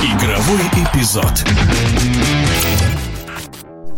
Игровой эпизод.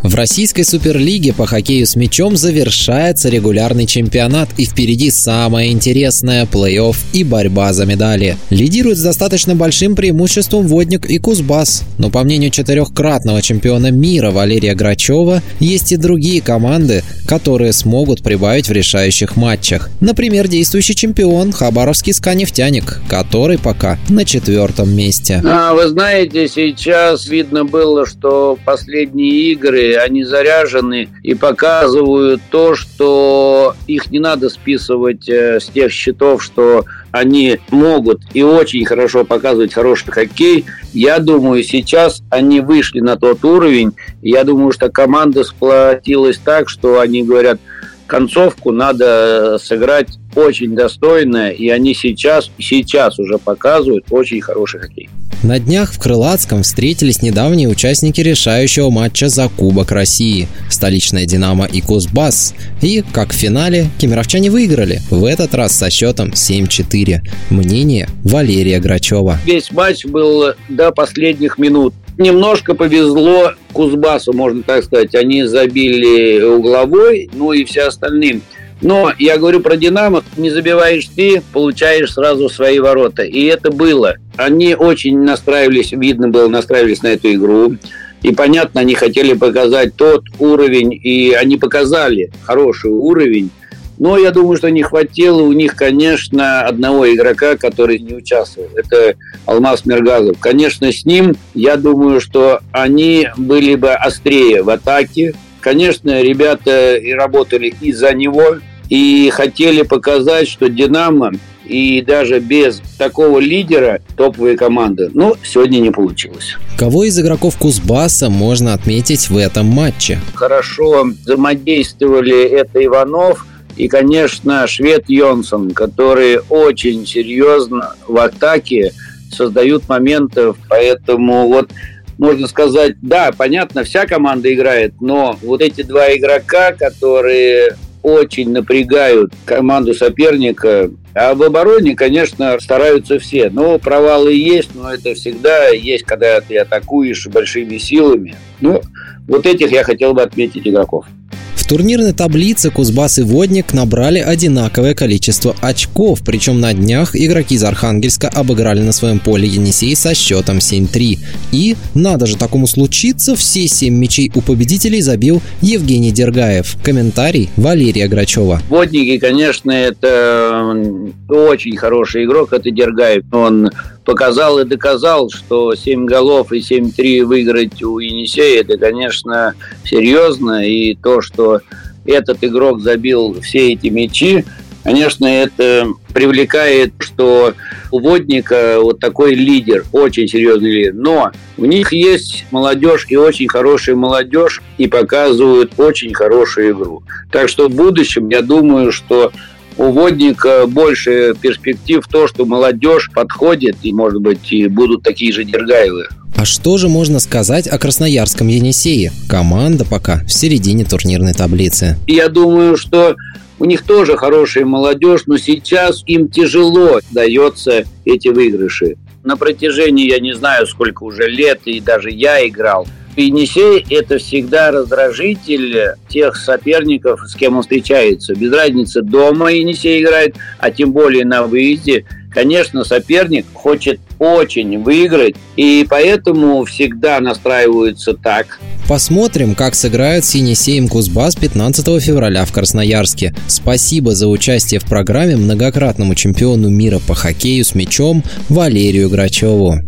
В российской суперлиге по хоккею с мячом завершается регулярный чемпионат и впереди самое интересное – плей-офф и борьба за медали. Лидирует с достаточно большим преимуществом Водник и Кузбасс, но по мнению четырехкратного чемпиона мира Валерия Грачева, есть и другие команды, которые смогут прибавить в решающих матчах. Например, действующий чемпион Хабаровский «Сканефтяник», который пока на четвертом месте. А, вы знаете, сейчас видно было, что последние игры они заряжены и показывают то, что их не надо списывать э, с тех счетов, что они могут и очень хорошо показывать хороший хоккей. Я думаю, сейчас они вышли на тот уровень. Я думаю, что команда сплотилась так, что они говорят, концовку надо сыграть очень достойно, и они сейчас, сейчас уже показывают очень хороший хоккей. На днях в Крылатском встретились недавние участники решающего матча за Кубок России – столичная «Динамо» и «Кузбасс». И, как в финале, кемеровчане выиграли, в этот раз со счетом 7-4. Мнение Валерия Грачева. Весь матч был до последних минут. Немножко повезло Кузбассу, можно так сказать. Они забили угловой, ну и все остальные – но я говорю про «Динамо», не забиваешь ты, получаешь сразу свои ворота. И это было. Они очень настраивались, видно было, настраивались на эту игру. И понятно, они хотели показать тот уровень, и они показали хороший уровень. Но я думаю, что не хватило у них, конечно, одного игрока, который не участвовал. Это Алмаз Мергазов. Конечно, с ним, я думаю, что они были бы острее в атаке. Конечно, ребята и работали из-за него, и хотели показать, что «Динамо» и даже без такого лидера топовые команды. Но сегодня не получилось. Кого из игроков Кузбасса можно отметить в этом матче? Хорошо взаимодействовали это Иванов и, конечно, швед Йонсон, которые очень серьезно в атаке создают моментов. Поэтому вот можно сказать, да, понятно, вся команда играет, но вот эти два игрока, которые очень напрягают команду соперника. А в обороне, конечно, стараются все. Но провалы есть, но это всегда есть, когда ты атакуешь большими силами. Ну, вот этих я хотел бы отметить игроков турнирной таблице Кузбасс и Водник набрали одинаковое количество очков, причем на днях игроки из Архангельска обыграли на своем поле Енисей со счетом 7-3. И, надо же такому случиться, все семь мячей у победителей забил Евгений Дергаев. Комментарий Валерия Грачева. Водники, конечно, это очень хороший игрок, это Дергаев. Он показал и доказал, что 7 голов и 7-3 выиграть у Енисея, это, конечно, серьезно. И то, что этот игрок забил все эти мячи, конечно, это привлекает, что у Водника вот такой лидер, очень серьезный лидер. Но у них есть молодежь и очень хорошая молодежь, и показывают очень хорошую игру. Так что в будущем, я думаю, что у Водника больше перспектив то, что молодежь подходит, и, может быть, и будут такие же Дергаевы. А что же можно сказать о красноярском Енисее? Команда пока в середине турнирной таблицы. Я думаю, что у них тоже хорошая молодежь, но сейчас им тяжело дается эти выигрыши. На протяжении, я не знаю, сколько уже лет, и даже я играл – Енисей – это всегда раздражитель тех соперников, с кем он встречается. Без разницы, дома Енисей играет, а тем более на выезде. Конечно, соперник хочет очень выиграть, и поэтому всегда настраиваются так. Посмотрим, как сыграют с Енисеем Кузбасс 15 февраля в Красноярске. Спасибо за участие в программе многократному чемпиону мира по хоккею с мячом Валерию Грачеву.